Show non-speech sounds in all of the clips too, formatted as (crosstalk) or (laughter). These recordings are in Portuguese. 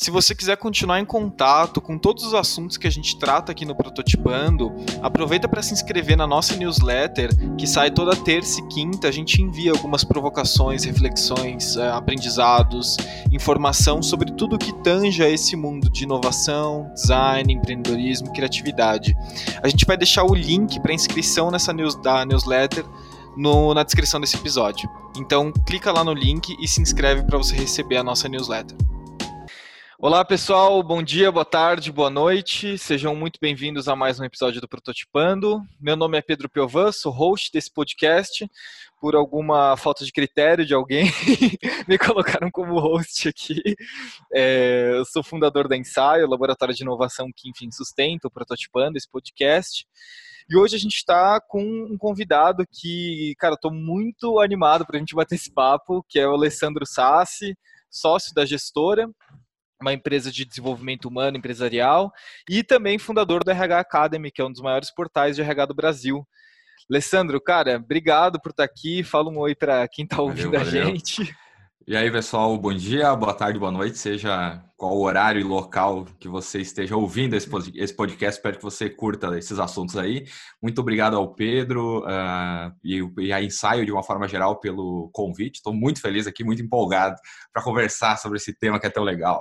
Se você quiser continuar em contato com todos os assuntos que a gente trata aqui no Prototipando, aproveita para se inscrever na nossa newsletter, que sai toda terça e quinta. A gente envia algumas provocações, reflexões, eh, aprendizados, informação sobre tudo que tanja esse mundo de inovação, design, empreendedorismo, criatividade. A gente vai deixar o link para inscrição nessa news, da newsletter no, na descrição desse episódio. Então, clica lá no link e se inscreve para você receber a nossa newsletter. Olá pessoal, bom dia, boa tarde, boa noite. Sejam muito bem-vindos a mais um episódio do Prototipando. Meu nome é Pedro Piovan, sou host desse podcast. Por alguma falta de critério de alguém, (laughs) me colocaram como host aqui. É, eu sou fundador da Ensaio, laboratório de inovação que, enfim, sustenta o Prototipando, esse podcast. E hoje a gente está com um convidado que, cara, estou muito animado para a gente bater esse papo, que é o Alessandro Sassi, sócio da gestora uma empresa de desenvolvimento humano empresarial e também fundador do RH Academy, que é um dos maiores portais de RH do Brasil. Alessandro, cara, obrigado por estar aqui. Fala um oi para quem está ouvindo valeu, valeu. a gente. E aí, pessoal, bom dia, boa tarde, boa noite, seja qual o horário e local que você esteja ouvindo esse podcast. Espero que você curta esses assuntos aí. Muito obrigado ao Pedro uh, e, e a Ensaio, de uma forma geral, pelo convite. Estou muito feliz aqui, muito empolgado para conversar sobre esse tema que é tão legal.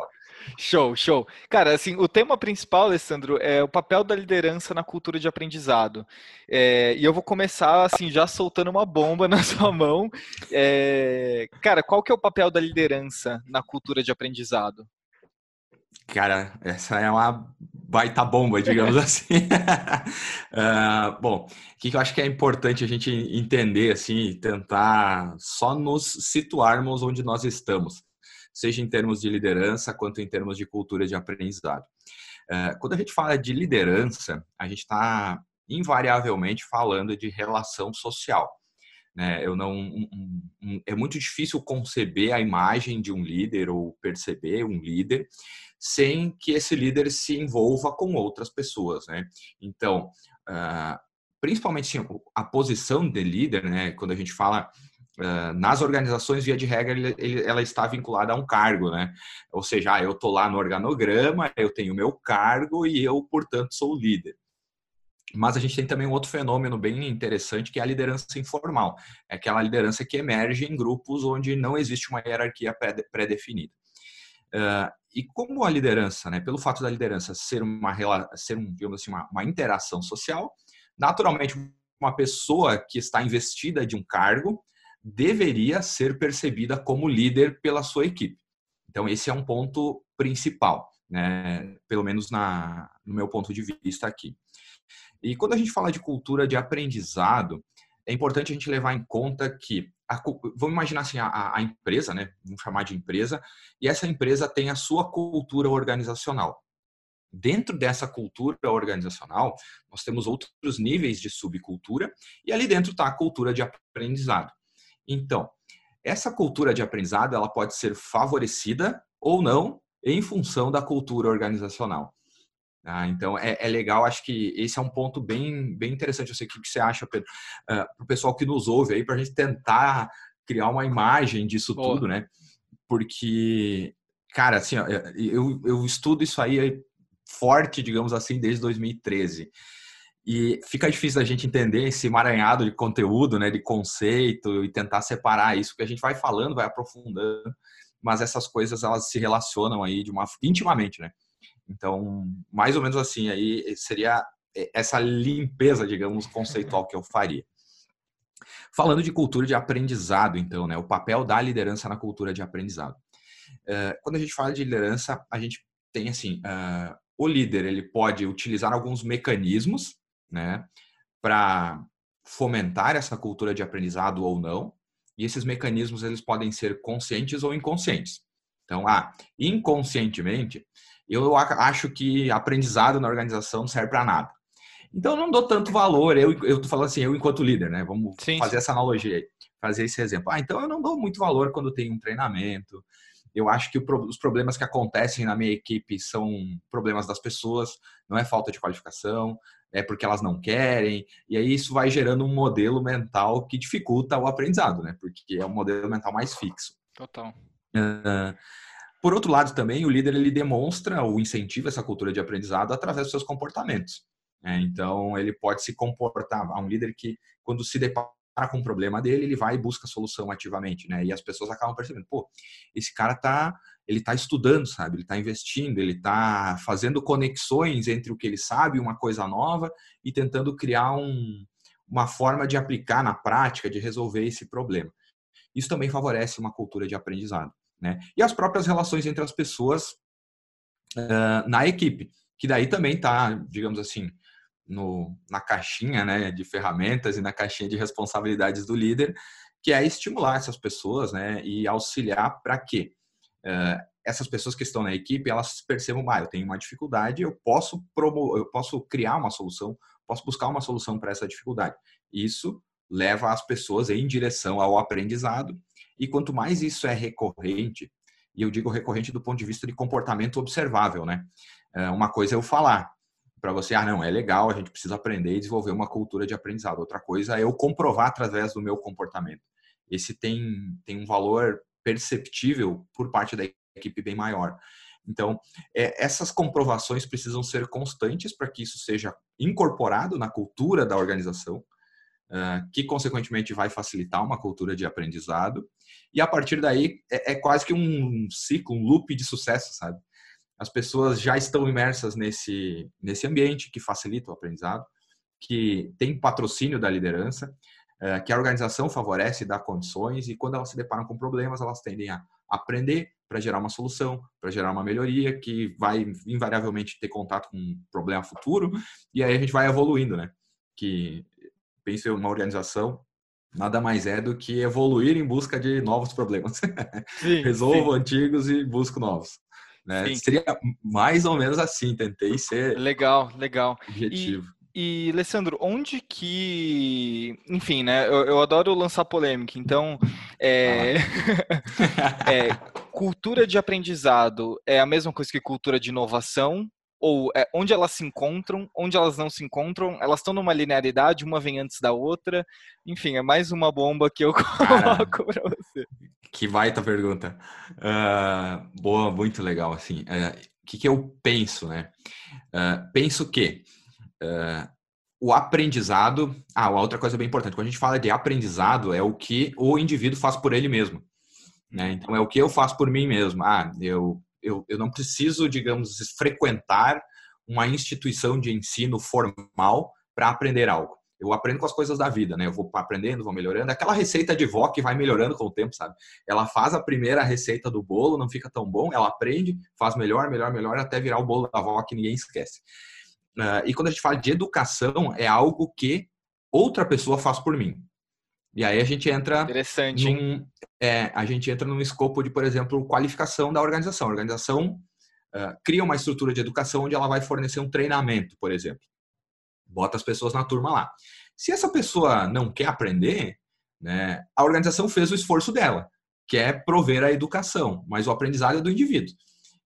Show, show. Cara, assim, o tema principal, Alessandro, é o papel da liderança na cultura de aprendizado. É, e eu vou começar, assim, já soltando uma bomba (laughs) na sua mão. É, cara, qual que é o papel da liderança na cultura de aprendizado? Cara, essa é uma baita bomba, digamos (laughs) assim. uh, (laughs) bom, o que eu acho que é importante a gente entender, assim, tentar só nos situarmos onde nós estamos seja em termos de liderança quanto em termos de cultura de aprendizado. É, quando a gente fala de liderança, a gente está invariavelmente falando de relação social. Né? Eu não, é muito difícil conceber a imagem de um líder ou perceber um líder sem que esse líder se envolva com outras pessoas. Né? Então, uh, principalmente assim, a posição de líder, né? quando a gente fala nas organizações, via de regra, ele, ele, ela está vinculada a um cargo, né? Ou seja, ah, eu estou lá no organograma, eu tenho meu cargo e eu, portanto, sou o líder. Mas a gente tem também um outro fenômeno bem interessante, que é a liderança informal. É aquela liderança que emerge em grupos onde não existe uma hierarquia pré-definida. Uh, e como a liderança, né, pelo fato da liderança ser uma, ser um, digamos assim, uma, uma interação social, naturalmente uma pessoa que está investida de um cargo, deveria ser percebida como líder pela sua equipe. Então, esse é um ponto principal, né? pelo menos na, no meu ponto de vista aqui. E quando a gente fala de cultura de aprendizado, é importante a gente levar em conta que, a, vamos imaginar assim, a, a empresa, né? vamos chamar de empresa, e essa empresa tem a sua cultura organizacional. Dentro dessa cultura organizacional, nós temos outros níveis de subcultura, e ali dentro está a cultura de aprendizado. Então, essa cultura de aprendizado ela pode ser favorecida ou não em função da cultura organizacional. Ah, então é, é, legal, acho que esse é um ponto bem, bem interessante. Eu sei o que você acha, Pedro, uh, ah, para o pessoal que nos ouve aí, para a gente tentar criar uma imagem disso oh. tudo, né? Porque, cara, assim, eu, eu estudo isso aí forte, digamos assim, desde 2013. E fica difícil a gente entender esse emaranhado de conteúdo, né, de conceito e tentar separar isso, porque a gente vai falando, vai aprofundando, mas essas coisas elas se relacionam aí de uma intimamente, né? Então, mais ou menos assim aí seria essa limpeza, digamos, conceitual que eu faria. Falando de cultura de aprendizado, então, né, o papel da liderança na cultura de aprendizado. Eh, quando a gente fala de liderança, a gente tem assim, uh, o líder ele pode utilizar alguns mecanismos né, para fomentar essa cultura de aprendizado ou não. E esses mecanismos eles podem ser conscientes ou inconscientes. Então, ah, inconscientemente, eu acho que aprendizado na organização não serve para nada. Então, eu não dou tanto valor, eu, eu tô falando assim, eu enquanto líder, né? Vamos sim, fazer essa analogia aí, fazer esse exemplo. Ah, então eu não dou muito valor quando tem um treinamento, eu acho que os problemas que acontecem na minha equipe são problemas das pessoas, não é falta de qualificação, é porque elas não querem, e aí isso vai gerando um modelo mental que dificulta o aprendizado, né? Porque é um modelo mental mais fixo. Total. Uh, por outro lado, também o líder ele demonstra o incentivo a essa cultura de aprendizado através dos seus comportamentos. Né? Então, ele pode se comportar. Há um líder que, quando se depara com um problema dele, ele vai e busca a solução ativamente, né? E as pessoas acabam percebendo, pô, esse cara tá, ele tá estudando, sabe? Ele tá investindo, ele tá fazendo conexões entre o que ele sabe, uma coisa nova e tentando criar um, uma forma de aplicar na prática, de resolver esse problema. Isso também favorece uma cultura de aprendizado, né? E as próprias relações entre as pessoas uh, na equipe, que daí também tá, digamos assim, no, na caixinha né, de ferramentas e na caixinha de responsabilidades do líder, que é estimular essas pessoas né, e auxiliar para uh, essas pessoas que estão na equipe elas percebam, ah, eu tenho uma dificuldade, eu posso promover, eu posso criar uma solução, posso buscar uma solução para essa dificuldade. Isso leva as pessoas em direção ao aprendizado e quanto mais isso é recorrente, e eu digo recorrente do ponto de vista de comportamento observável, né? Uma coisa é eu falar, para você, ah, não, é legal, a gente precisa aprender e desenvolver uma cultura de aprendizado. Outra coisa é eu comprovar através do meu comportamento. Esse tem, tem um valor perceptível por parte da equipe bem maior. Então, é, essas comprovações precisam ser constantes para que isso seja incorporado na cultura da organização, uh, que consequentemente vai facilitar uma cultura de aprendizado. E a partir daí é, é quase que um ciclo, um loop de sucesso, sabe? as pessoas já estão imersas nesse, nesse ambiente que facilita o aprendizado, que tem patrocínio da liderança, é, que a organização favorece e dá condições, e quando elas se deparam com problemas, elas tendem a aprender para gerar uma solução, para gerar uma melhoria, que vai invariavelmente ter contato com um problema futuro, e aí a gente vai evoluindo, né? Que, penso uma organização, nada mais é do que evoluir em busca de novos problemas. (laughs) Sim, Resolvo sim. antigos e busco novos. Né? Seria mais ou menos assim, tentei ser legal, legal. objetivo. E, e Alessandro, onde que, enfim, né? Eu, eu adoro lançar polêmica, então é... (laughs) é, cultura de aprendizado é a mesma coisa que cultura de inovação ou é, onde elas se encontram, onde elas não se encontram, elas estão numa linearidade, uma vem antes da outra. Enfim, é mais uma bomba que eu (laughs) coloco para você. Que baita pergunta. Uh, boa, muito legal, assim. O uh, que, que eu penso, né? Uh, penso que o aprendizado... Ah, outra coisa bem importante. Quando a gente fala de aprendizado, é o que o indivíduo faz por ele mesmo. Né? Então, é o que eu faço por mim mesmo. Ah, eu eu, eu não preciso, digamos, frequentar uma instituição de ensino formal para aprender algo. Eu aprendo com as coisas da vida, né? Eu vou aprendendo, vou melhorando. Aquela receita de vó que vai melhorando com o tempo, sabe? Ela faz a primeira receita do bolo, não fica tão bom, ela aprende, faz melhor, melhor, melhor, até virar o bolo da avó que ninguém esquece. Uh, e quando a gente fala de educação, é algo que outra pessoa faz por mim. E aí a gente entra Interessante, num, é, a gente entra num escopo de, por exemplo, qualificação da organização. A organização uh, cria uma estrutura de educação onde ela vai fornecer um treinamento, por exemplo. Bota as pessoas na turma lá. Se essa pessoa não quer aprender, né, a organização fez o esforço dela, que é prover a educação, mas o aprendizado é do indivíduo.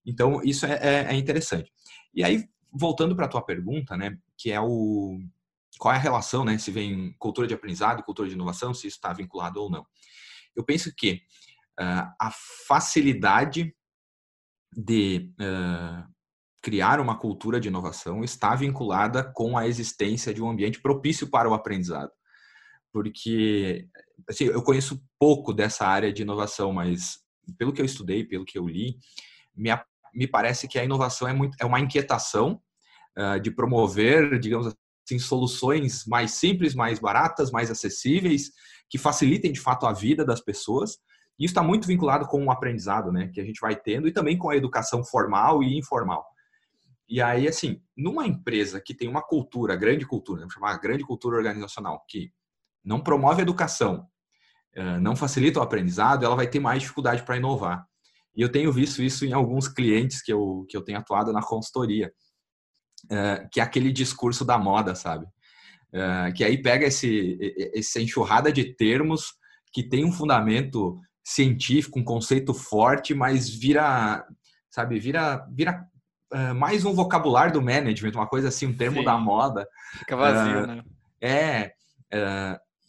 Então, isso é, é, é interessante. E aí, voltando para a tua pergunta, né, que é o qual é a relação, né? Se vem cultura de aprendizado, cultura de inovação, se isso está vinculado ou não. Eu penso que uh, a facilidade de uh, criar uma cultura de inovação está vinculada com a existência de um ambiente propício para o aprendizado. Porque assim, eu conheço pouco dessa área de inovação, mas pelo que eu estudei, pelo que eu li, me, me parece que a inovação é, muito, é uma inquietação uh, de promover, digamos assim, soluções mais simples, mais baratas, mais acessíveis, que facilitem de fato a vida das pessoas. E isso está muito vinculado com o aprendizado, né, que a gente vai tendo e também com a educação formal e informal. E aí, assim, numa empresa que tem uma cultura, grande cultura, vamos chamar grande cultura organizacional, que não promove a educação, eh, não facilita o aprendizado, ela vai ter mais dificuldade para inovar. E eu tenho visto isso em alguns clientes que eu, que eu tenho atuado na consultoria uh, que é aquele discurso da moda, sabe? Uh, que aí pega esse, essa enxurrada de termos que tem um fundamento científico, um conceito forte, mas vira, sabe, vira, vira uh, mais um vocabulário do management, uma coisa assim, um termo Sim. da moda. Fica vazio, né? É.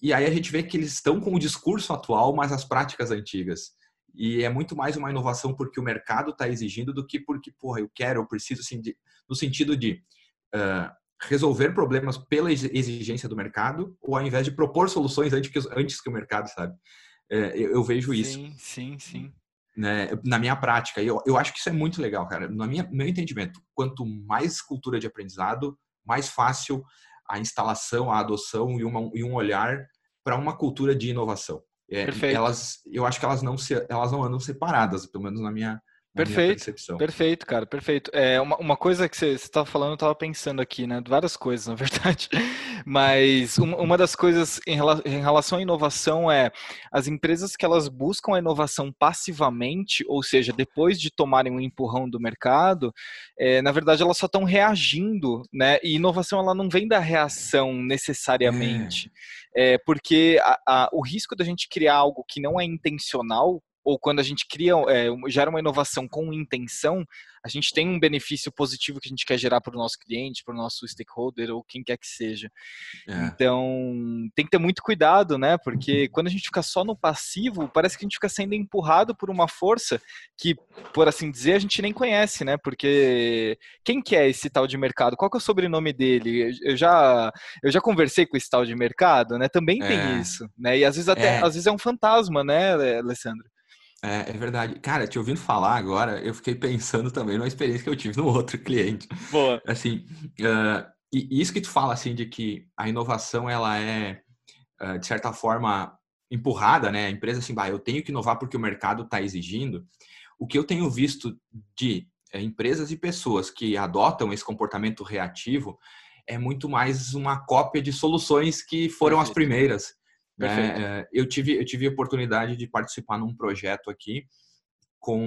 E aí a gente vê que eles estão com o discurso atual, mas as práticas antigas. E é muito mais uma inovação porque o mercado está exigindo do que porque, porra, eu quero, eu preciso, assim, de, no sentido de resolver problemas pela exigência do mercado, ou ao invés de propor soluções antes que, antes que o mercado, sabe? É, eu, eu, vejo isso. Sim, sim, sim. Né, na minha prática. Eu, eu acho que isso é muito legal, cara. No minha, meu entendimento, quanto mais cultura de aprendizado, mais fácil a instalação, a adoção e, uma, e um olhar para uma cultura de inovação. É. Elas, eu acho que elas não, se, elas não andam separadas, pelo menos na minha, Perfeito, perfeito, cara, perfeito. É uma, uma coisa que você estava falando, eu estava pensando aqui, né? Várias coisas, (laughs) na verdade. Mas uma, uma das coisas em, em, relação à inovação é as empresas que elas buscam a inovação passivamente, ou seja, depois de tomarem um empurrão do mercado, é, na verdade elas só estão reagindo, né? E inovação ela não vem da reação necessariamente. É. é porque a, a, o risco da gente criar algo que não é intencional ou quando a gente cria, é, gera uma inovação com intenção, a gente tem um benefício positivo que a gente quer gerar para o nosso cliente, para o nosso stakeholder ou quem quer que seja. É. Então, tem que ter muito cuidado, né? Porque quando a gente fica só no passivo, parece que a gente fica sendo empurrado por uma força que, por assim dizer, a gente nem conhece, né? Porque quem que é esse tal de mercado? Qual que é o sobrenome dele? Eu já, eu já conversei com esse tal de mercado, né? Também é. tem isso, né? E às vezes até, é. às vezes é um fantasma, né, Alessandro? É, é, verdade. Cara, te ouvindo falar agora, eu fiquei pensando também numa experiência que eu tive (laughs) no outro cliente. Boa. Assim, uh, e isso que tu fala, assim, de que a inovação, ela é, uh, de certa forma, empurrada, né? A empresa, assim, bah, eu tenho que inovar porque o mercado está exigindo. O que eu tenho visto de é, empresas e pessoas que adotam esse comportamento reativo é muito mais uma cópia de soluções que foram as primeiras. É, eu tive eu tive a oportunidade de participar num projeto aqui com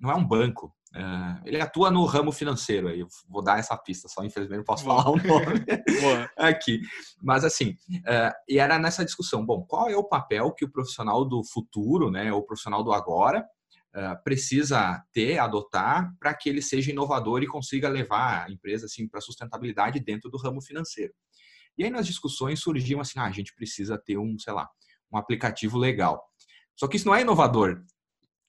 não é um banco é, ele atua no ramo financeiro aí eu vou dar essa pista só infelizmente não posso Boa. falar o nome (laughs) aqui. Mas assim é, e era nessa discussão bom qual é o papel que o profissional do futuro né o profissional do agora é, precisa ter adotar para que ele seja inovador e consiga levar a empresa assim para sustentabilidade dentro do ramo financeiro e aí nas discussões surgiam assim, ah, a gente precisa ter um, sei lá, um aplicativo legal. Só que isso não é inovador.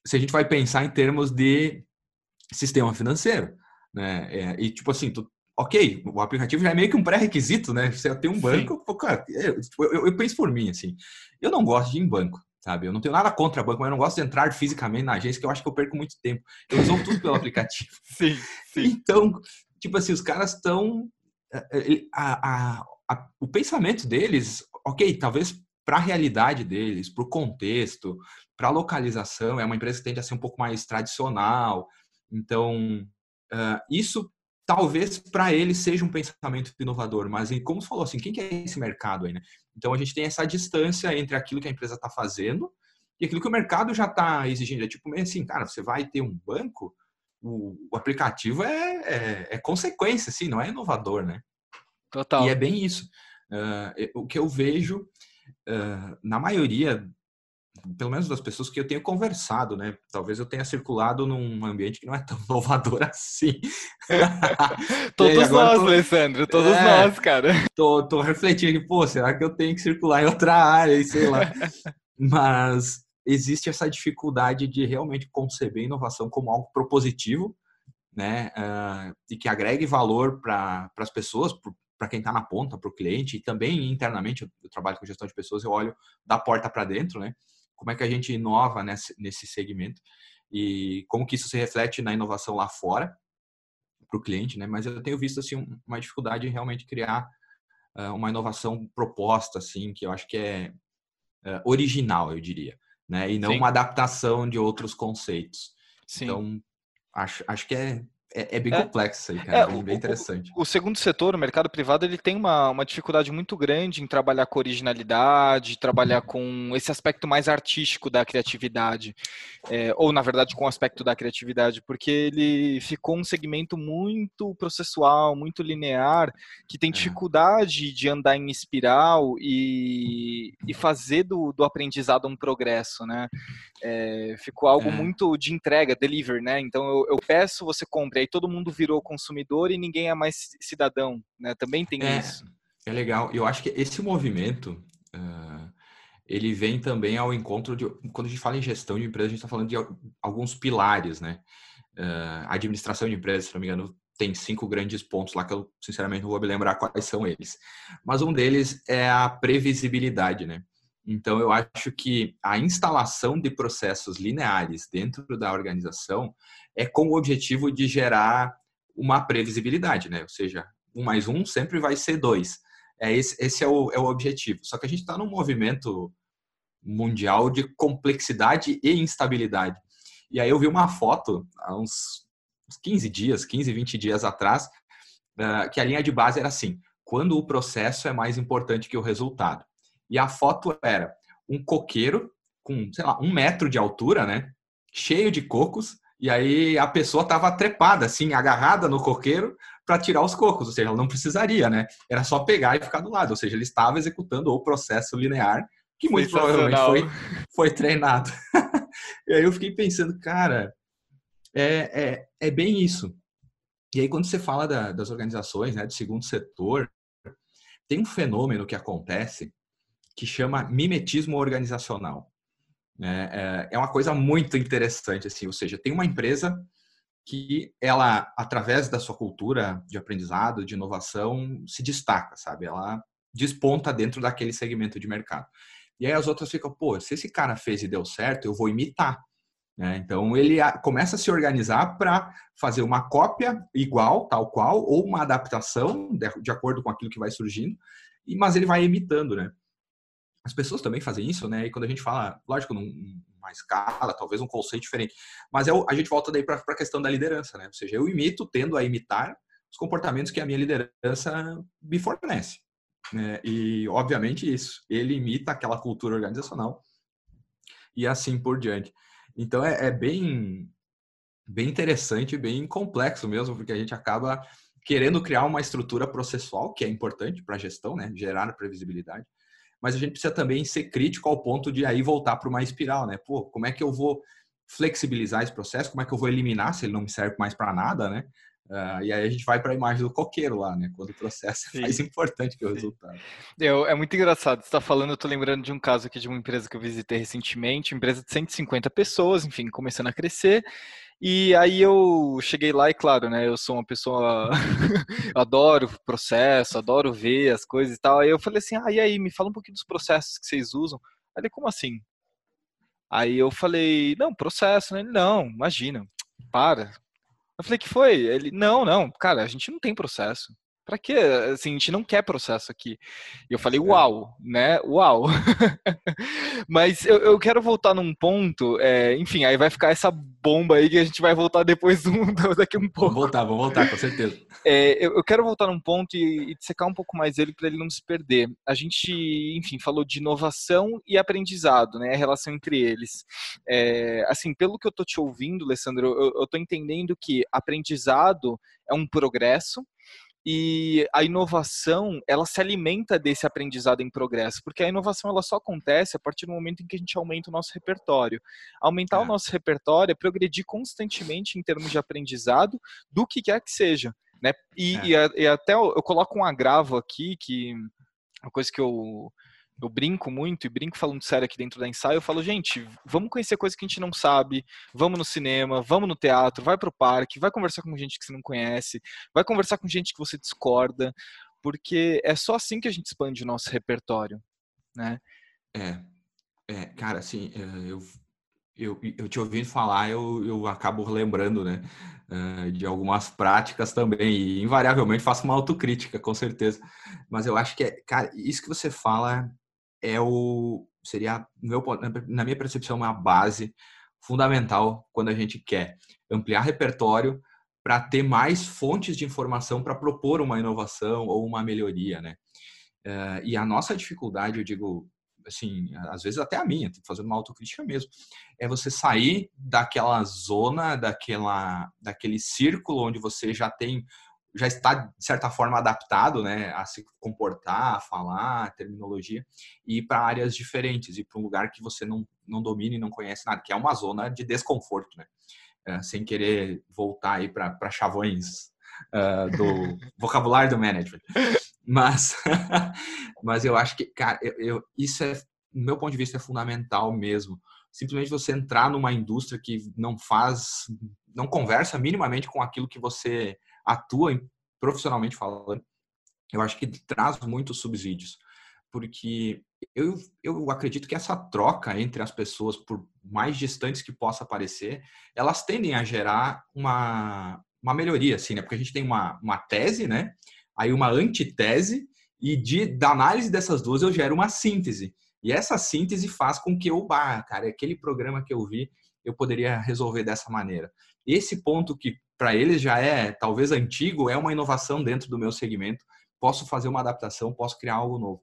Se a gente vai pensar em termos de sistema financeiro, né? É, e tipo assim, tu, ok, o aplicativo já é meio que um pré-requisito, né? Você tem um banco, pô, cara, eu, eu, eu, penso por mim, assim, eu não gosto de ir em banco, sabe? Eu não tenho nada contra banco, mas eu não gosto de entrar fisicamente na agência, que eu acho que eu perco muito tempo. Eu uso tudo pelo aplicativo. (laughs) sim, sim. Então, tipo assim, os caras estão... Eh, a, a, a, o pensamento deles, ok, talvez para a realidade deles, para o contexto, para a localização, é uma empresa que tende a ser um pouco mais tradicional. Então, uh, isso talvez para eles seja um pensamento inovador, mas como você falou assim, quem que é esse mercado aí, né? Então a gente tem essa distância entre aquilo que a empresa está fazendo e aquilo que o mercado já está exigindo. É tipo assim, cara, você vai ter um banco, o, o aplicativo é, é, é, consequência, assim, não é inovador, né? Total. E é bem isso. Uh, o que eu vejo uh, na maioria, pelo menos das pessoas que eu tenho conversado, né? Talvez eu tenha circulado num ambiente que não é tão (laughs) inovador assim. (laughs) todos nós, tô... Alessandro, todos é, nós, cara. (laughs) Tô, tô refletindo pô, será que eu tenho que circular em outra área, sei lá. Mas existe essa dificuldade de realmente conceber inovação como algo propositivo, né? Uh, e que agregue valor para as pessoas, para quem está na ponta, para o cliente, e também internamente, eu, eu, trabalho com gestão de pessoas, eu olho da porta para dentro, né? Como é que a gente inova nesse, nesse segmento e como que isso se reflete na inovação lá fora para o cliente, né? Mas eu tenho visto assim uma dificuldade em realmente criar uh, uma inovação proposta, assim, que eu acho que é uh, original, eu diria, né? E não Sim. uma adaptação de outros conceitos. Sim. Então acho, acho que é é, é bem é. complexo aí, cara. É, bem, bem interessante. O, o, segundo setor, o mercado privado, ele tem uma, uma dificuldade muito grande em trabalhar com originalidade, trabalhar com esse aspecto mais artístico da criatividade. É, ou, na verdade, com o aspecto da criatividade, porque ele ficou um segmento muito processual, muito linear, que tem é. dificuldade de andar em espiral e, e fazer do, do aprendizado um progresso, né? É, ficou algo é. muito de entrega, deliver, né? Então eu, eu, peço, você compra, aí todo mundo virou consumidor e ninguém é mais cidadão, né? Também tem é, isso. É legal. Eu acho que esse movimento uh, ele vem também ao encontro de quando a gente fala em gestão de empresa, a gente está falando de alguns pilares, né? Uh, administração de empresas, se não me engano, tem cinco grandes pontos lá que eu sinceramente não vou me lembrar quais são eles. Mas um deles é a previsibilidade, né? Então, eu acho que a instalação de processos lineares dentro da organização é com o objetivo de gerar uma previsibilidade, né? Ou seja, um mais um sempre vai ser dois. É esse, esse é, o, é o objetivo. Só que a gente está num movimento mundial de complexidade e instabilidade. E aí eu vi uma foto há uns 15 dias, 15, 20 dias atrás, ah, que a linha de base era assim: quando o processo é mais importante que o resultado. E a foto era um coqueiro com, sei lá, um metro de altura, né? Cheio de cocos. E aí a pessoa estava trepada, assim, agarrada no coqueiro para tirar os cocos. Ou seja, ela não precisaria, né? Era só pegar e ficar do lado. Ou seja, ele estava executando o processo linear que muito provavelmente foi, foi treinado. (laughs) e aí eu fiquei pensando, cara, é, é, é bem isso. E aí, quando você fala da, das organizações, né, do segundo setor, tem um fenômeno que acontece que chama mimetismo organizacional. É, é, é uma coisa muito interessante, assim, ou seja, tem uma empresa que ela, através da sua cultura de aprendizado, de inovação, se destaca, sabe? Ela desponta dentro daquele segmento de mercado. E aí as outras ficam, pô, se esse cara fez e deu certo, eu vou imitar. Né? Então ele começa a se organizar para fazer uma cópia igual, tal qual, ou uma adaptação de acordo com aquilo que vai surgindo, mas ele vai imitando, né? As pessoas também fazem isso, né? E quando a gente fala, lógico, numa escala, talvez um conceito diferente, mas é o, a gente volta daí para a questão da liderança, né? Ou seja, eu imito, tendo a imitar os comportamentos que a minha liderança me fornece. Né? E, obviamente, isso. Ele imita aquela cultura organizacional e assim por diante. Então, é, é bem, bem interessante, bem complexo mesmo, porque a gente acaba querendo criar uma estrutura processual, que é importante para a gestão, né? Gerar previsibilidade mas a gente precisa também ser crítico ao ponto de aí voltar para uma espiral, né? Pô, como é que eu vou flexibilizar esse processo? Como é que eu vou eliminar se ele não me serve mais para nada, né? Uh, e aí a gente vai para a imagem do coqueiro lá, né? Quando o processo é mais importante que o Sim. resultado. Eu, é muito engraçado. Você está falando, eu estou lembrando de um caso aqui de uma empresa que eu visitei recentemente, empresa de 150 pessoas, enfim, começando a crescer. E aí eu cheguei lá e, claro, né, eu sou uma pessoa, (laughs) adoro processo, adoro ver as coisas e tal. Aí eu falei assim, ah, e aí, me fala um pouquinho dos processos que vocês usam. Aí ele, como assim? Aí eu falei, não, processo, né? Ele, não, imagina, para. Eu falei, que foi? Ele, não, não, cara, a gente não tem processo. Pra quê? Assim, a gente não quer processo aqui. E eu falei, uau, né? Uau. (laughs) Mas eu, eu, quero voltar num ponto, é, enfim, aí vai ficar essa bomba aí que a gente vai voltar depois do, (laughs) daqui um pouco. Vamos voltar, vamos voltar, com certeza. É, eu, eu, quero voltar num ponto e, e secar um pouco mais ele para ele não se perder. A gente, enfim, falou de inovação e aprendizado, né? A relação entre eles. É, assim, pelo que eu tô te ouvindo, Alessandro, eu, eu tô entendendo que aprendizado é um progresso, e a inovação ela se alimenta desse aprendizado em progresso, porque a inovação ela só acontece a partir do momento em que a gente aumenta o nosso repertório. Aumentar é. o nosso repertório é progredir constantemente em termos de aprendizado do que quer que seja. Né? E, é. e, e até eu, eu coloco um agravo aqui, que uma coisa que eu eu brinco muito e brinco falando sério aqui dentro da ensaio, eu falo, gente, vamos conhecer coisas que a gente não sabe, vamos no cinema, vamos no teatro, vai pro parque, vai conversar com gente que você não conhece, vai conversar com gente que você discorda, porque é só assim que a gente expande o nosso repertório, né? É, é cara, assim, é, eu, eu, eu te ouvindo falar, eu, eu acabo lembrando, né, de algumas práticas também, e invariavelmente faço uma autocrítica, com certeza, mas eu acho que, é, cara, isso que você fala é o seria meu, na minha percepção uma base fundamental quando a gente quer ampliar repertório para ter mais fontes de informação para propor uma inovação ou uma melhoria, né? Uh, e a nossa dificuldade, eu digo, assim, às vezes até a minha, fazendo uma autocrítica mesmo, é você sair daquela zona, daquela, daquele círculo onde você já tem, já está de certa forma adaptado, né, a se comportar, a falar, terminologia, e para áreas diferentes, e para um lugar que você não, não domina e não conhece nada, que é uma zona de desconforto, né? É, sem querer voltar aí para chavões uh, do (laughs) vocabulário do management. Mas, (laughs) mas eu acho que, cara, eu, eu, isso é, do meu ponto de vista, é fundamental mesmo. Simplesmente você entrar numa indústria que não faz, não conversa minimamente com aquilo que você atua profissionalmente falando, eu acho que traz muitos subsídios. Porque eu, eu acredito que essa troca entre as pessoas, por mais distantes que possa parecer, elas tendem a gerar uma, uma melhoria, assim, né? Porque a gente tem uma, uma tese, né? Aí uma antitese, e de, da análise dessas duas eu gero uma síntese. E essa síntese faz com que eu, bah, cara, aquele programa que eu vi, eu poderia resolver dessa maneira. Esse ponto que para eles já é talvez antigo, é uma inovação dentro do meu segmento. Posso fazer uma adaptação, posso criar algo novo.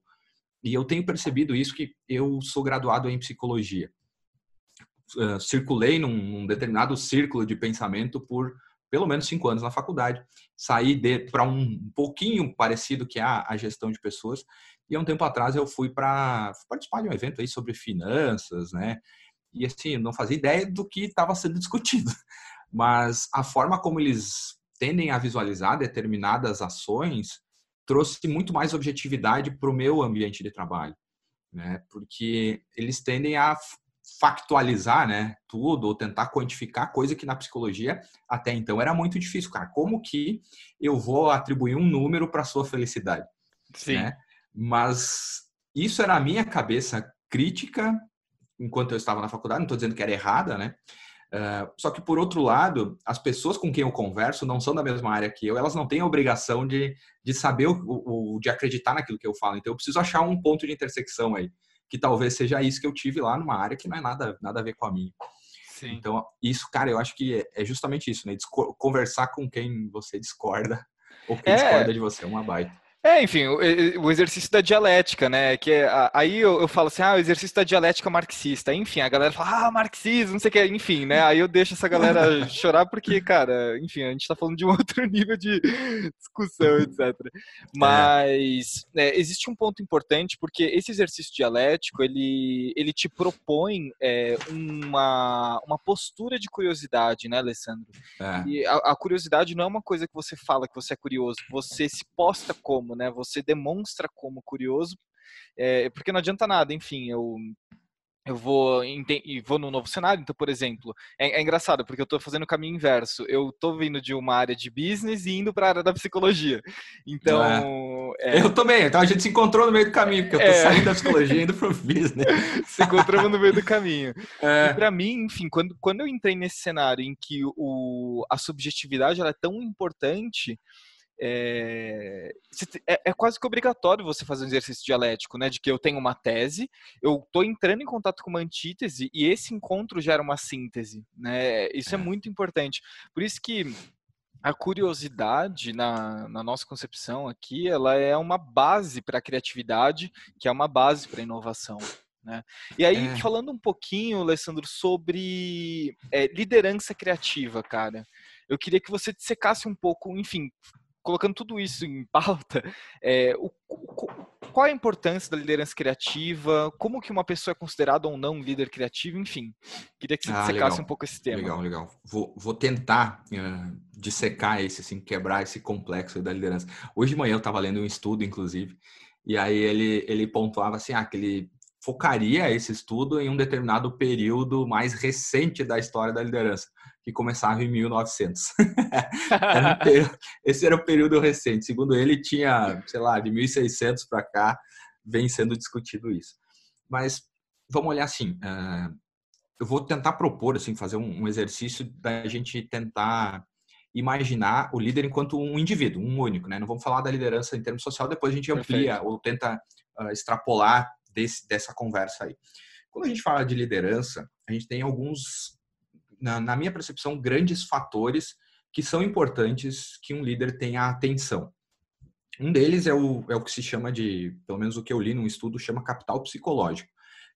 E eu tenho percebido isso que eu sou graduado em psicologia. Uh, circulei num, num, determinado círculo de pensamento por pelo menos cinco anos na faculdade. Saí para um pouquinho parecido que é a, a, gestão de pessoas. E há um tempo atrás eu fui para participar de um evento aí sobre finanças, né? E assim, não fazia ideia do que estava sendo discutido. Mas a forma como eles tendem a visualizar determinadas ações trouxe muito mais objetividade para o meu ambiente de trabalho, né? Porque eles tendem a factualizar, né, tudo ou tentar quantificar coisa que na psicologia até então era muito difícil, cara. Como que eu vou atribuir um número para sua felicidade? Sim. Né? Mas isso era a minha cabeça crítica enquanto eu estava na faculdade. Não estou dizendo que era errada, né? Uh, só que, por outro lado, as pessoas com quem eu converso não são da mesma área que eu, elas não têm a obrigação de, de saber, o, o, de acreditar naquilo que eu falo. Então, eu preciso achar um ponto de intersecção aí, que talvez seja isso que eu tive lá numa área que não é nada, nada a ver com a minha. Sim. Então, isso, cara, eu acho que é, é justamente isso, né? Conversar com quem você discorda ou quem é. discorda de você é uma baita. É, enfim, o, o, exercício da dialética, né? Que é, aí eu, eu, falo assim, ah, o exercício da dialética marxista. Enfim, a galera fala, ah, marxismo, não sei o que, enfim, né? Aí eu deixo essa galera (laughs) chorar porque, cara, enfim, a gente tá falando de um (laughs) outro nível de discussão, etc. Mas é. existe um ponto importante porque esse exercício dialético, ele, ele te propõe é, uma, uma postura de curiosidade, né, Alessandro? É. E a, a curiosidade não é uma coisa que você fala que você é curioso, você se posta como né? Você demonstra como curioso, é, porque não adianta nada, enfim, eu eu vou e vou no novo cenário. Então, por exemplo, é, é engraçado porque eu estou fazendo o caminho inverso. Eu estou vindo de uma área de business e indo para a área da psicologia. Então, é. É... eu também. Então a gente se encontrou no meio do caminho porque eu estou é. saindo da psicologia e indo para o business. (laughs) se encontramos no meio do caminho. É. E para mim, enfim, quando, quando eu entrei nesse cenário em que o, a subjetividade ela é tão importante é, é, é, quase que obrigatório você fazer um exercício dialético, né? De que eu tenho uma tese, eu estou entrando em contato com uma antítese e esse encontro gera uma síntese, né? Isso é, é muito importante. Por isso que a curiosidade na, na nossa concepção aqui, ela é uma base para a criatividade, que é uma base para a inovação. Né? E aí, é. falando um pouquinho, Alessandro, sobre é, liderança criativa, cara, eu queria que você dissecasse um pouco, enfim, colocando tudo isso em (laughs) pauta, é, o, o, qual a importância da liderança criativa? Como que uma pessoa é considerada ou não um líder criativo? Enfim, queria que você ah, dissecasse legal. um pouco esse tema. Legal, legal. Vou, vou tentar uh, dissecar esse, assim, quebrar esse complexo da liderança. Hoje de manhã eu estava lendo um estudo, inclusive, e aí ele, ele pontuava assim, ah, que ele focaria esse estudo em um determinado período mais recente da história da liderança que começava em 1900. era (laughs) um (laughs) esse era o período recente. Segundo ele, tinha, sei lá, de 1600 para cá, vem sendo discutido isso. Mas vamos olhar assim. Uh, eu vou tentar propor, assim, fazer um, exercício da gente tentar imaginar o líder enquanto um indivíduo, um único, né? Não vamos falar da liderança em termos social, depois a gente amplia Perfeito. ou tenta uh, extrapolar desse, dessa conversa aí. Quando a gente fala de liderança, a gente tem alguns na, na minha percepção, grandes fatores que são importantes que um líder tenha atenção. Um deles é o, é o que se chama de, pelo menos o que eu li num estudo, chama capital psicológico,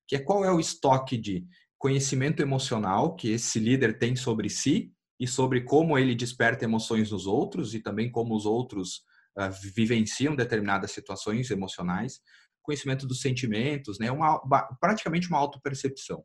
que é qual é o estoque de conhecimento emocional que esse líder tem sobre si e sobre como ele desperta emoções nos outros e também como os outros uh, vivenciam determinadas situações emocionais, conhecimento dos sentimentos, né, uma, praticamente uma autopercepção.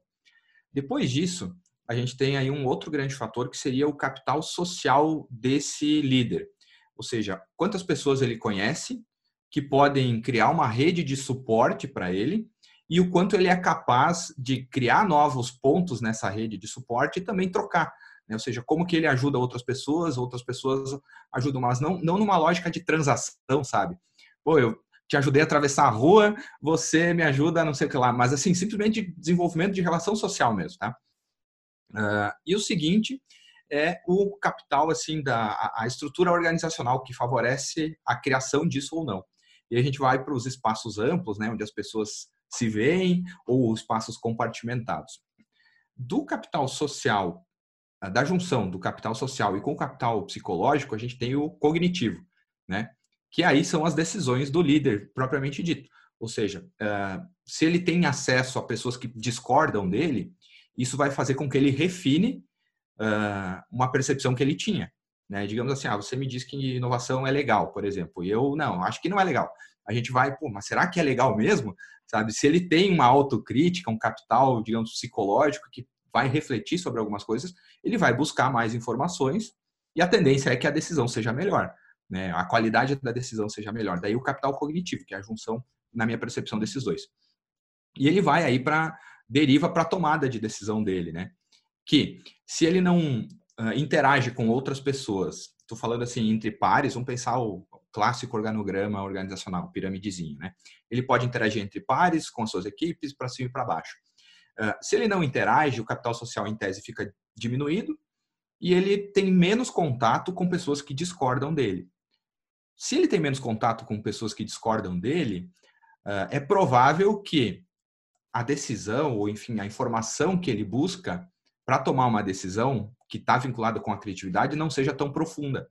Depois disso, a gente tem aí um outro grande fator que seria o capital social desse líder. Ou seja, quantas pessoas ele conhece que podem criar uma rede de suporte para ele e o quanto ele é capaz de criar novos pontos nessa rede de suporte e também trocar. Né? Ou seja, como que ele ajuda outras pessoas, outras pessoas ajudam, mas não, não numa lógica de transação, sabe? Pô, eu te ajudei a atravessar a rua, você me ajuda a não sei o que lá, mas assim, simplesmente desenvolvimento de relação social mesmo, tá? Uh, e o seguinte é o capital, assim, da a estrutura organizacional que favorece a criação disso ou não. E a gente vai para os espaços amplos, né, onde as pessoas se veem, ou espaços compartimentados. Do capital social, ah, da junção do capital social e com o capital psicológico, a gente tem o cognitivo, né? Que aí são as decisões do líder, propriamente dito. Ou seja, uh, se ele tem acesso a pessoas que discordam dele, isso vai fazer com que ele refine uh, uma percepção que ele tinha. Né? Digamos assim, ah, você me diz que inovação é legal, por exemplo, e eu não, acho que não é legal. A gente vai, pô, mas será que é legal mesmo? Sabe? Se ele tem uma autocrítica, um capital, digamos, psicológico que vai refletir sobre algumas coisas, ele vai buscar mais informações e a tendência é que a decisão seja melhor, né? A qualidade da decisão seja melhor. Daí o capital cognitivo, que é a junção, na minha percepção, desses dois. E ele vai aí para deriva para a tomada de decisão dele, né? Que se ele não uh, interage com outras pessoas, estou falando assim entre pares, vamos pensar o clássico organograma organizacional, piramidezinho, né? Ele pode interagir entre pares com as suas equipes para cima e para baixo. Uh, se ele não interage, o capital social em tese fica diminuído e ele tem menos contato com pessoas que discordam dele. Se ele tem menos contato com pessoas que discordam dele, uh, é provável que a decisão, ou enfim, a informação que ele busca para tomar uma decisão que está vinculada com a criatividade não seja tão profunda.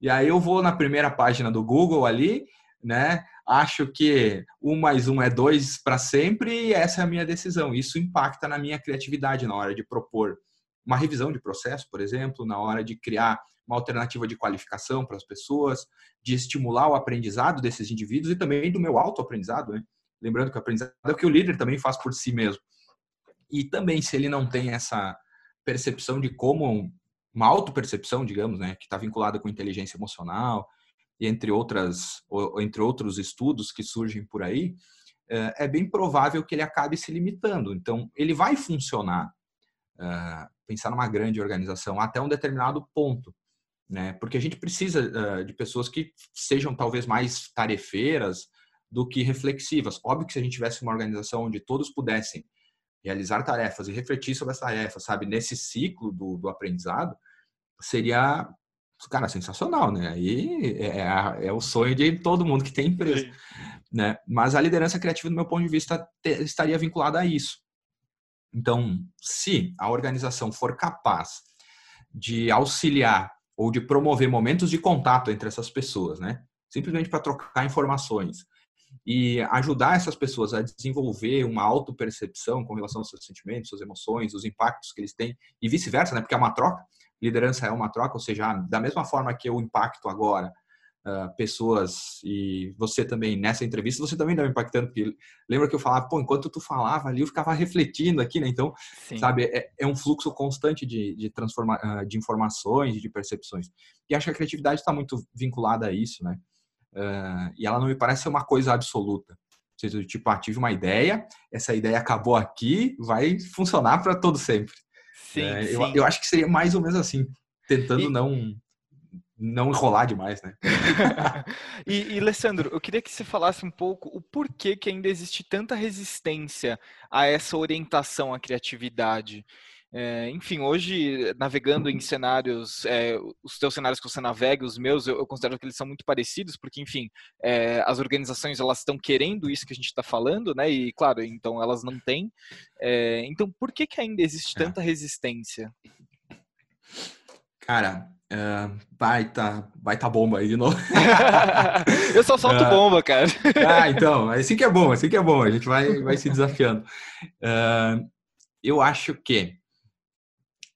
E aí eu vou na primeira página do Google ali, né? Acho que um mais um é dois para sempre e essa é a minha decisão. Isso impacta na minha criatividade na hora de propor uma revisão de processo, por exemplo, na hora de criar uma alternativa de qualificação para as pessoas, de estimular o aprendizado desses indivíduos e também do meu autoaprendizado, né? Lembrando que o aprendizado é o que o líder também faz por si mesmo. E também, se ele não tem essa percepção de como, uma auto-percepção, digamos, né, que está vinculada com inteligência emocional, e entre, outras, entre outros estudos que surgem por aí, é, é bem provável que ele acabe se limitando. Então, ele vai funcionar, é, pensar numa grande organização, até um determinado ponto. Né? Porque a gente precisa é, de pessoas que sejam talvez mais tarefeiras, do que reflexivas. Óbvio que se a gente tivesse uma organização onde todos pudessem realizar tarefas e refletir sobre as tarefas, sabe, nesse ciclo do, do aprendizado, seria, cara, sensacional, né? Aí é, é, é, o sonho de todo mundo que tem empresa, Sim. né? Mas a liderança criativa, do meu ponto de vista, te, estaria vinculada a isso. Então, se a organização for capaz de auxiliar ou de promover momentos de contato entre essas pessoas, né? Simplesmente para trocar informações, e ajudar essas pessoas a desenvolver uma autopercepção com relação aos seus sentimentos, suas emoções, os impactos que eles têm e vice-versa, né? Porque é uma troca, liderança é uma troca, ou seja, da mesma forma que eu impacto agora uh, pessoas e você também nessa entrevista, você também está me impactando, porque lembra que eu falava, pô, enquanto tu falava ali, eu ficava refletindo aqui, né? Então, Sim. sabe, é, é, um fluxo constante de, de, transforma, uh, de informações, de percepções. E acho que a criatividade está muito vinculada a isso, né? Uh, e ela não me parece ser uma coisa absoluta. Ou seja, tipo, ah, tive uma ideia, essa ideia acabou aqui, vai funcionar para todo sempre. Sim, uh, sim. Eu, eu, acho que seria mais ou menos assim, tentando e... não não enrolar demais, né? (laughs) e, e, Alessandro, eu queria que você falasse um pouco o porquê que ainda existe tanta resistência a essa orientação à criatividade. É, enfim, hoje, navegando em cenários, é, os teus cenários que você navega, os meus, eu, eu considero que eles são muito parecidos, porque, enfim, é, as organizações, elas estão querendo isso que a gente está falando, né? E, claro, então elas não têm. então, por que, que ainda existe é. tanta resistência? Cara, Uh, baita, baita bomba aí de novo. (laughs) eu só solto uh, bomba, cara. ah, então, assim que é bom, assim que é bom, a gente vai, vai se desafiando. Uh, eu acho que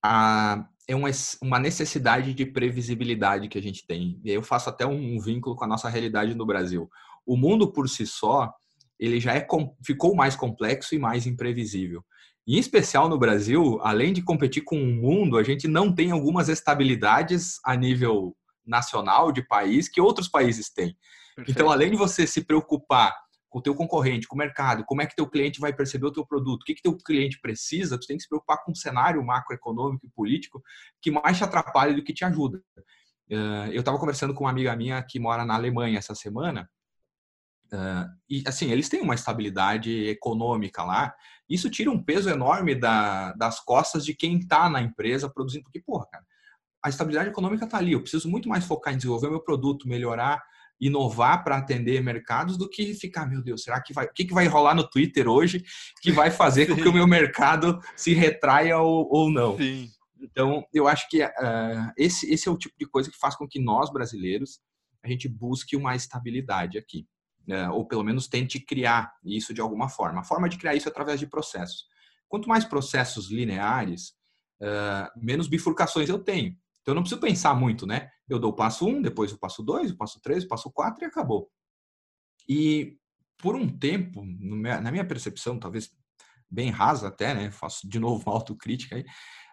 a, é uma, uma necessidade de previsibilidade que a gente tem. E eu faço até um, um vínculo com a nossa realidade no Brasil. O mundo por si só, ele já é, ficou mais complexo e mais imprevisível. E, em especial no Brasil, além de competir com o mundo, a gente não tem algumas estabilidades a nível nacional de país que outros países têm. Perfeito. Então, além de você se preocupar com o teu concorrente, com o mercado, como é que teu cliente vai perceber o teu produto, o que que teu cliente precisa, tu tem que se preocupar com o cenário macroeconômico e político que mais te atrapalha do que te ajuda. Eh, eu estava conversando com uma amiga minha que mora na Alemanha essa semana Uh, e assim, eles têm uma estabilidade econômica lá. Isso tira um peso enorme da, das costas de quem está na empresa produzindo. Porque, porra, cara, a estabilidade econômica está ali. Eu preciso muito mais focar em desenvolver meu produto, melhorar, inovar para atender mercados do que ficar, meu Deus, será que vai. O que, que vai rolar no Twitter hoje que vai fazer com que o meu mercado se retraia ou, ou não? Sim. Então, eu acho que uh, esse, esse é o tipo de coisa que faz com que nós, brasileiros, a gente busque uma estabilidade aqui ou pelo menos tente criar isso de alguma forma. A forma de criar isso é através de processos. Quanto mais processos lineares, uh, menos bifurcações eu tenho. Então eu não preciso pensar muito, né? Eu dou o passo 1, um, depois o passo 2, o passo 3, o passo 4 e acabou. E por um tempo, na minha percepção, talvez bem rasa até, né? Faço de novo uma autocrítica aí.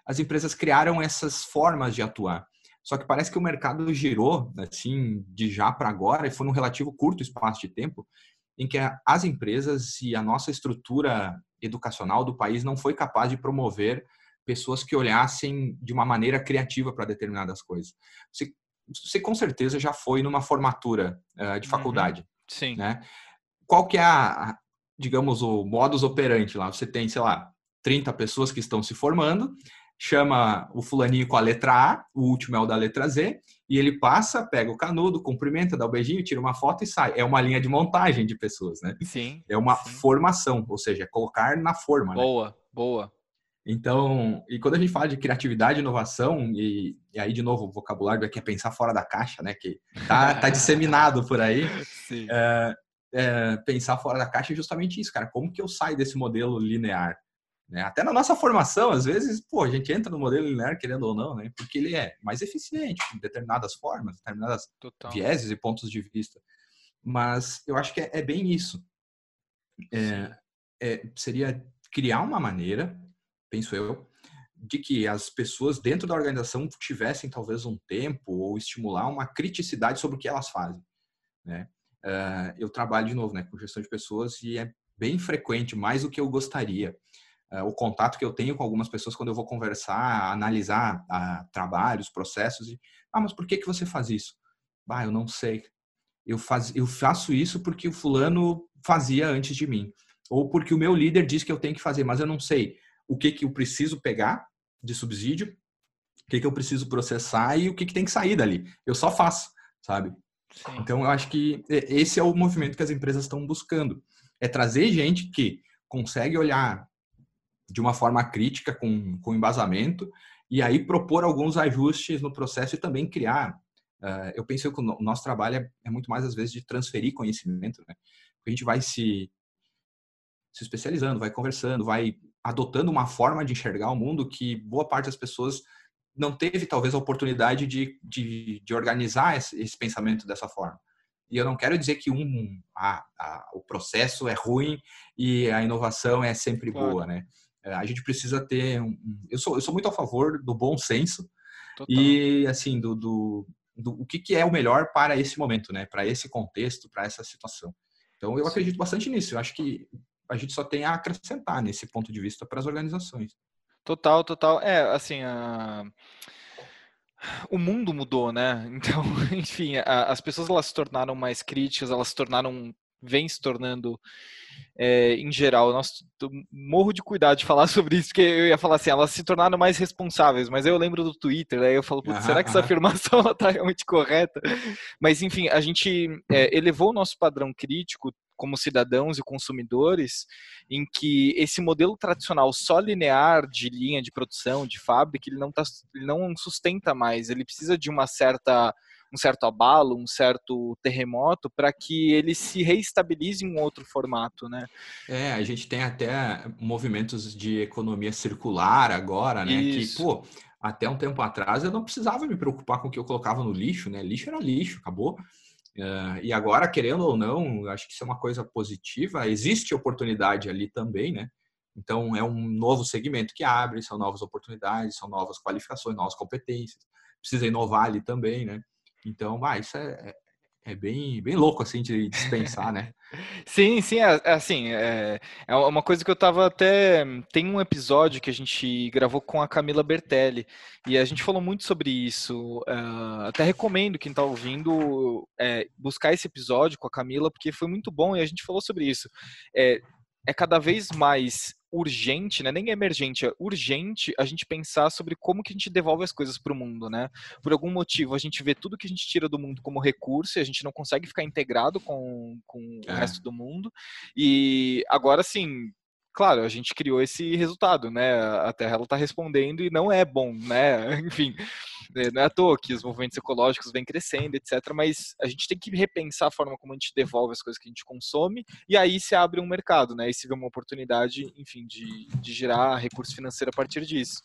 As empresas criaram essas formas de atuar. Só que parece que o mercado girou, assim, de já para agora, e foi num relativo curto espaço de tempo, em que as empresas e a nossa estrutura educacional do país não foi capaz de promover pessoas que olhassem de uma maneira criativa para determinadas coisas. Você, você, com certeza já foi numa formatura uh, de uhum. faculdade. Uhum. Sim. Né? Qual que é a, digamos, o modus operandi lá? Você tem, sei lá, 30 pessoas que estão se formando, chama o fulaninho com a letra A, o último é o da letra Z, e ele passa, pega o canudo, cumprimenta, dá o um beijinho, tira uma foto e sai. É uma linha de montagem de pessoas, né? Sim. É uma sim. formação, ou seja, é colocar na forma. Boa, né? boa. Então, e quando a gente fala de criatividade e inovação, e, e aí, de novo, o vocabulário aqui é pensar fora da caixa, né? Que tá, tá (laughs) disseminado por aí. Sim. É, é, pensar fora da caixa é justamente isso, cara. Como que eu saio desse modelo linear? Né? Até na nossa formação, às vezes, pô, a gente entra no modelo linear, querendo ou não, né? porque ele é mais eficiente em determinadas formas, determinadas Total. vieses e pontos de vista. Mas eu acho que é, é bem isso. É, é, seria criar uma maneira, penso eu, de que as pessoas dentro da organização tivessem talvez um tempo ou estimular uma criticidade sobre o que elas fazem. Né? Uh, eu trabalho de novo né, com gestão de pessoas e é bem frequente, mais do que eu gostaria, o contato que eu tenho com algumas pessoas quando eu vou conversar, analisar uh, trabalhos, processos. E, ah, mas por que, que você faz isso? Ah, eu não sei. Eu, faz, eu faço isso porque o fulano fazia antes de mim. Ou porque o meu líder diz que eu tenho que fazer, mas eu não sei o que, que eu preciso pegar de subsídio, o que, que eu preciso processar e o que, que tem que sair dali. Eu só faço, sabe? Sim. Então, eu acho que esse é o movimento que as empresas estão buscando. É trazer gente que consegue olhar de uma forma crítica, com, com embasamento, e aí propor alguns ajustes no processo e também criar. Uh, eu penso que o nosso trabalho é, é, muito mais, às vezes, de transferir conhecimento, né? a gente vai se, se especializando, vai conversando, vai adotando uma forma de enxergar o mundo que boa parte das pessoas não teve, talvez, a oportunidade de, de, de organizar esse, esse, pensamento dessa forma. E eu não quero dizer que um, a, a, o processo é ruim e a inovação é sempre claro. boa, né? É, a gente precisa ter. Um, eu, sou, eu sou muito a favor do bom senso Total. e, assim, do, do, do, o que, que é o melhor para esse momento, né? Para esse contexto, para essa situação. Então, eu Sim. acredito bastante nisso. Eu acho que a gente só tem a acrescentar nesse ponto de vista para as organizações. Total, total. É, assim, a o mundo mudou, né? (laughs) Então, enfim, a, as pessoas elas se tornaram mais críticas, elas se tornaram, vêm se tornando é, em geral. Nossa, morro de cuidado de falar (laughs) sobre isso, porque eu ia falar assim, elas se tornaram mais responsáveis, mas eu lembro do Twitter, aí eu falo, putz, será que essa afirmação (laughs) está realmente correta? Mas enfim, a gente é, elevou o nosso padrão crítico como cidadãos e consumidores, em que esse modelo tradicional só linear de linha de produção, de fábrica, ele não, tá, ele não sustenta mais, ele precisa de uma certa um certo abalo, um certo terremoto, para que ele se reestabilize em um outro formato, né? É, a gente tem até movimentos de economia circular agora, né? Isso. Que, pô, até um tempo atrás eu não precisava me preocupar com o que eu colocava no lixo, né? Lixo era lixo, acabou. Uh, e agora, querendo ou não, acho que isso é uma coisa positiva. Existe oportunidade ali também, né? Então, é um novo segmento que abre, são novas oportunidades, são novas qualificações, novas competências. Precisa inovar ali também, né? Então, ah, isso é, é é bem, bem louco, assim, de dispensar, né? (laughs) sim, sim, é, é, assim, é, é uma coisa que eu tava até... Tem um episódio que a gente gravou com a Camila Bertelli, e a gente falou muito sobre isso, uh, até recomendo quem tá ouvindo é, buscar esse episódio com a Camila, porque foi muito bom, e a gente falou sobre isso. É, é cada vez mais urgente, né? nem é emergente, é urgente a gente pensar sobre como que a gente devolve as coisas para o mundo, né? Por algum motivo a gente vê tudo que a gente tira do mundo como recurso e a gente não consegue ficar integrado com, com é. o resto do mundo. E agora sim, claro, a gente criou esse resultado, né? A Terra ela está respondendo e não é bom, né? (laughs) Enfim, é, não é à toa que os movimentos ecológicos vêm crescendo, etc. Mas a gente tem que repensar a forma como a gente devolve as coisas que a gente consome e aí se abre um mercado, né? E se vê uma oportunidade, enfim, de, de gerar recurso financeiro a partir disso.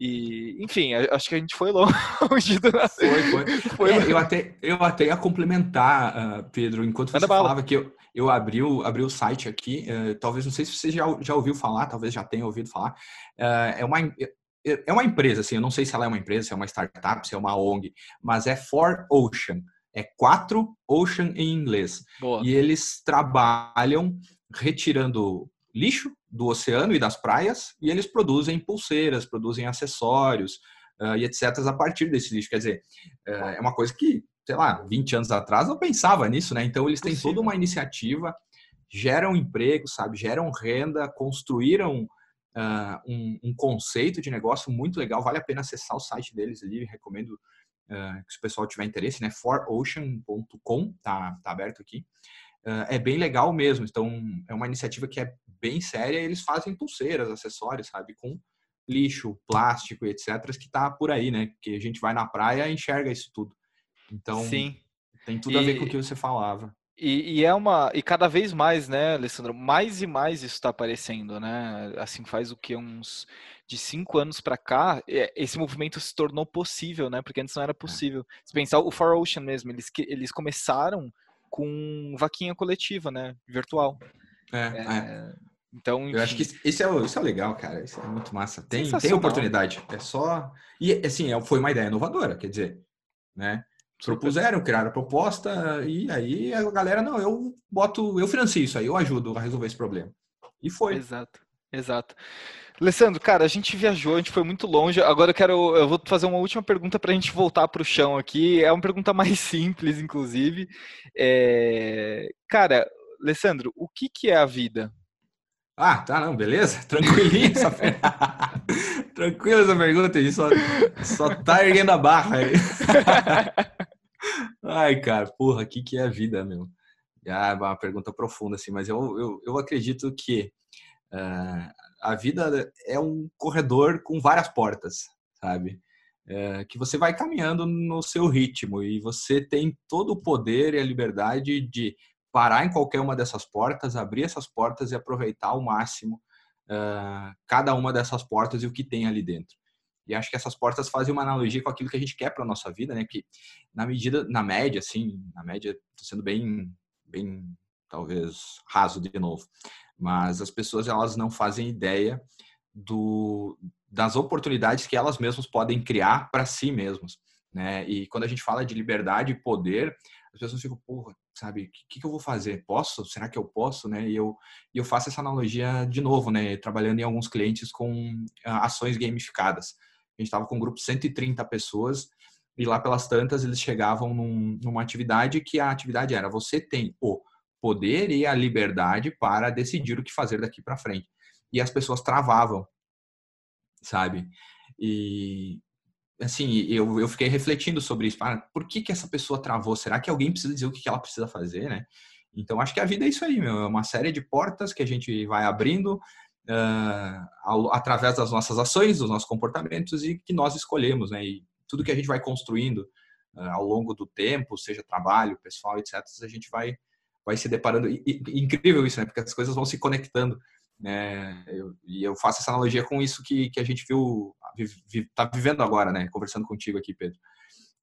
E, enfim, acho que a gente foi longe (laughs) do... Foi, foi. foi é, eu, até, eu até ia complementar, uh, Pedro, enquanto você falava que eu, eu abri, o, abri o site aqui, uh, talvez, não sei se você já, já ouviu falar, talvez já tenha ouvido falar, uh, é, uma, é uma empresa, assim, eu não sei se ela é uma empresa, se é uma startup, se é uma ONG, mas é For Ocean, é quatro Ocean em inglês. Boa. E eles trabalham retirando lixo do oceano e das praias e eles produzem pulseiras, produzem acessórios uh, e etc. a partir desse lixo. Quer dizer, uh, é uma coisa que, sei lá, 20 anos atrás eu pensava nisso, né? Então eles têm Possível. toda uma iniciativa, geram emprego, sabe? Geram renda, construíram uh, um, um, conceito de negócio muito legal. Vale a pena acessar o site deles ali, recomendo que se o pessoal tiver interesse, né? forocean.com, tá, tá aberto aqui. É bem legal mesmo. Então, é uma iniciativa que é bem séria. Eles fazem pulseiras, acessórios, sabe, com lixo, plástico e etc. que tá por aí, né? Que a gente vai na praia e enxerga isso tudo. Então, Sim. tem tudo e, a ver com o que você falava. E, e, é uma e cada vez mais, né, Alessandro? Mais e mais isso está aparecendo, né? Assim faz o que uns de cinco anos para cá, é, esse movimento se tornou possível, né? Porque antes não era é. possível. Se pensar o Far Ocean mesmo, eles eles começaram com vaquinha coletiva, né? Virtual. É, é, é. Então, enfim. eu acho que isso é, isso é legal, cara. Isso é muito massa. Tem, tem oportunidade. É só. E assim, é, foi uma ideia inovadora, quer dizer, né? Propuseram, criaram a proposta, e aí a galera, não, eu boto, eu financio isso aí, eu ajudo a resolver esse problema. E foi. Exato, exato. Alessandro, cara, a gente viajou, a gente foi muito longe. Agora eu quero, eu vou fazer uma última pergunta para a gente voltar para o chão aqui. É uma pergunta mais (laughs) simples, inclusive. É... Cara, Alessandro, o que, que é a vida? Ah, tá, não, beleza. (laughs) Tranquilinho essa (laughs) Tranquila essa pergunta, a gente só, só tá erguendo a barra aí. Ai, cara, porra, o que, que é a vida, meu? Ah, é uma pergunta profunda, assim, mas eu, eu, eu acredito que uh, a vida é um corredor com várias portas, sabe? É, que você vai caminhando no seu ritmo e você tem todo o poder e a liberdade de parar em qualquer uma dessas portas, abrir essas portas e aproveitar ao máximo uh, cada uma dessas portas e o que tem ali dentro. E acho que essas portas fazem uma analogia com aquilo que a gente quer para nossa vida, né? Que na medida, na média, assim, na média, tô sendo bem, bem, talvez raso de novo mas as pessoas elas não fazem ideia do, das oportunidades que elas mesmas podem criar para si mesmas, né? E quando a gente fala de liberdade e poder, as pessoas ficam, porra, sabe, o que, que, eu vou fazer? Posso? Será que eu posso, né? E eu, eu faço essa analogia de novo, né? Trabalhando em alguns clientes com ah, ações gamificadas. A gente estava com um grupo de 130 pessoas e lá pelas tantas eles chegavam num, numa atividade que a atividade era você tem o poder e a liberdade para decidir o que fazer daqui para frente. E as pessoas travavam, sabe? E assim, eu, eu fiquei refletindo sobre isso. Ah, por que, que essa pessoa travou? Será que alguém precisa dizer o que ela precisa fazer, né? Então, acho que a vida é isso aí, meu. É uma série de portas que a gente vai abrindo uh, através das nossas ações, dos nossos comportamentos e que nós escolhemos, né? E tudo que a gente vai construindo uh, ao longo do tempo, seja trabalho, pessoal, etc., a gente vai, vai se deparando. E, e, incrível isso, né? Porque as coisas vão se conectando. Né? Eu, e eu faço essa analogia com isso que, que a gente viu, está vivendo agora, né? Conversando contigo aqui, Pedro.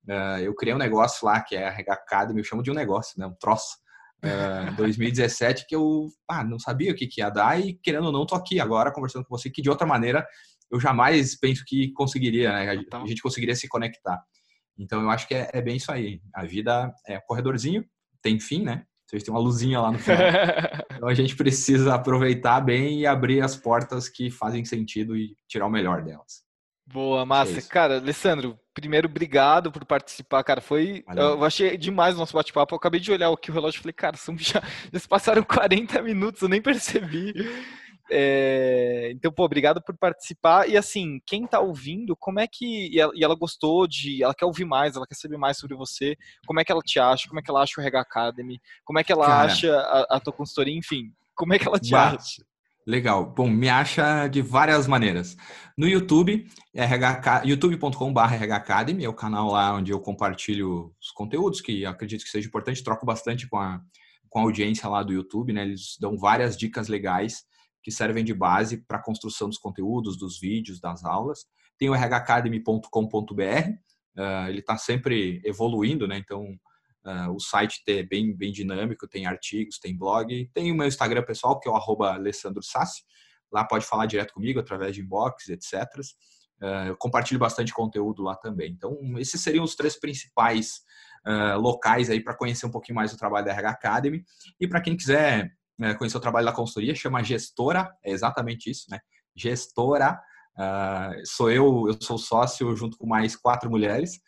Uh, eu criei um negócio lá que é a RH Academy, eu chamo de um negócio, né? Um troço. Uh, 2017 que eu ah, não sabia o que, que ia dar e querendo ou não tô aqui agora conversando com você que de outra maneira eu jamais penso que conseguiria, né? A gente conseguiria se conectar. Então eu acho que é, é bem isso aí. A vida é um corredorzinho, tem fim, né? Vocês têm uma luzinha lá no final. (laughs) então a gente precisa aproveitar bem e abrir as portas que fazem sentido e tirar o melhor delas. Boa, massa. É cara, Alessandro, primeiro, obrigado por participar, cara. Foi. Valeu. Eu achei demais o nosso bate-papo. Eu acabei de olhar aqui o relógio e falei, cara, são já, (laughs) já passaram 40 minutos, eu nem percebi. É, então, pô, obrigado por participar. E assim, quem tá ouvindo, como é que. E ela, e ela, gostou de. Ela quer ouvir mais, ela quer saber mais sobre você. Como é que ela te acha? Como é que ela acha o Rega Academy? Como é que ela Cara, acha a, a, tua consultoria? Enfim, como é que ela te bate. acha? Legal. Bom, me acha de várias maneiras. No YouTube, youtube.com.br Academy, é o canal lá onde eu compartilho os conteúdos que acredito que seja importante. Troco bastante com a, com a audiência lá do YouTube, né? Eles dão várias dicas legais que servem de base para a construção dos conteúdos, dos vídeos, das aulas. Tem o rhacademy.com.br, uh, ele está sempre evoluindo, né? Então, uh, o site é bem, bem dinâmico, tem artigos, tem blog. Tem o meu Instagram pessoal, que é o arroba Alessandro Sassi. Lá pode falar direto comigo, através de inbox, etc. Uh, eu compartilho bastante conteúdo lá também. Então, esses seriam os três principais uh, locais aí para conhecer um pouquinho mais o trabalho da RH Academy. E para quem quiser é, conhecer o trabalho da consultoria, chama Gestora, é exatamente isso, né? Gestora, uh, sou eu, eu sou sócio junto com mais quatro mulheres,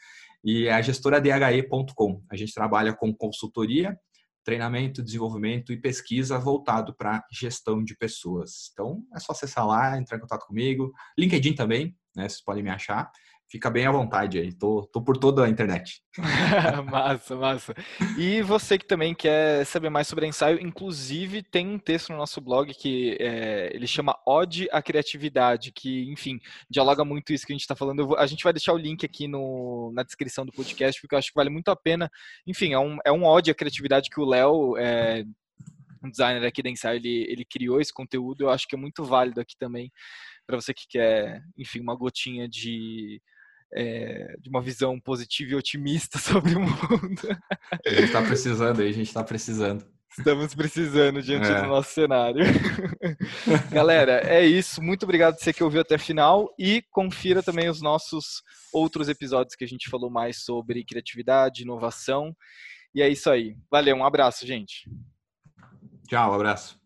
e é a gestora DHE.com. A gente trabalha com consultoria, treinamento, desenvolvimento e pesquisa voltado para gestão de pessoas. Então, é só acessar lá, entrar em contato comigo. LinkedIn também, né? Vocês podem me achar fica bem à vontade aí. Tô, tô por toda a internet. (laughs) massa, massa. E você que também quer saber mais sobre ensaio, inclusive tem um texto no nosso blog que é, ele chama Ode à Criatividade, que, enfim, dialoga muito isso que a gente está falando. Vou, a gente vai deixar o link aqui no, na descrição do podcast, porque eu acho que vale muito a pena. Enfim, é um, é um ode à criatividade que o Léo. É, um designer aqui da Ensaio, ele, ele criou esse conteúdo, eu acho que é muito válido aqui também, para você que quer, enfim, uma gotinha de é, de uma visão positiva e otimista (laughs) sobre o mundo. A gente está precisando aí, a gente está precisando. Estamos precisando diante é. do nosso cenário. (laughs) Galera, é isso. Muito obrigado por você que ouviu até o final e confira também os nossos outros episódios que a gente falou mais sobre criatividade, inovação. E é isso aí. Valeu, um abraço, gente. Tchau, um abraço.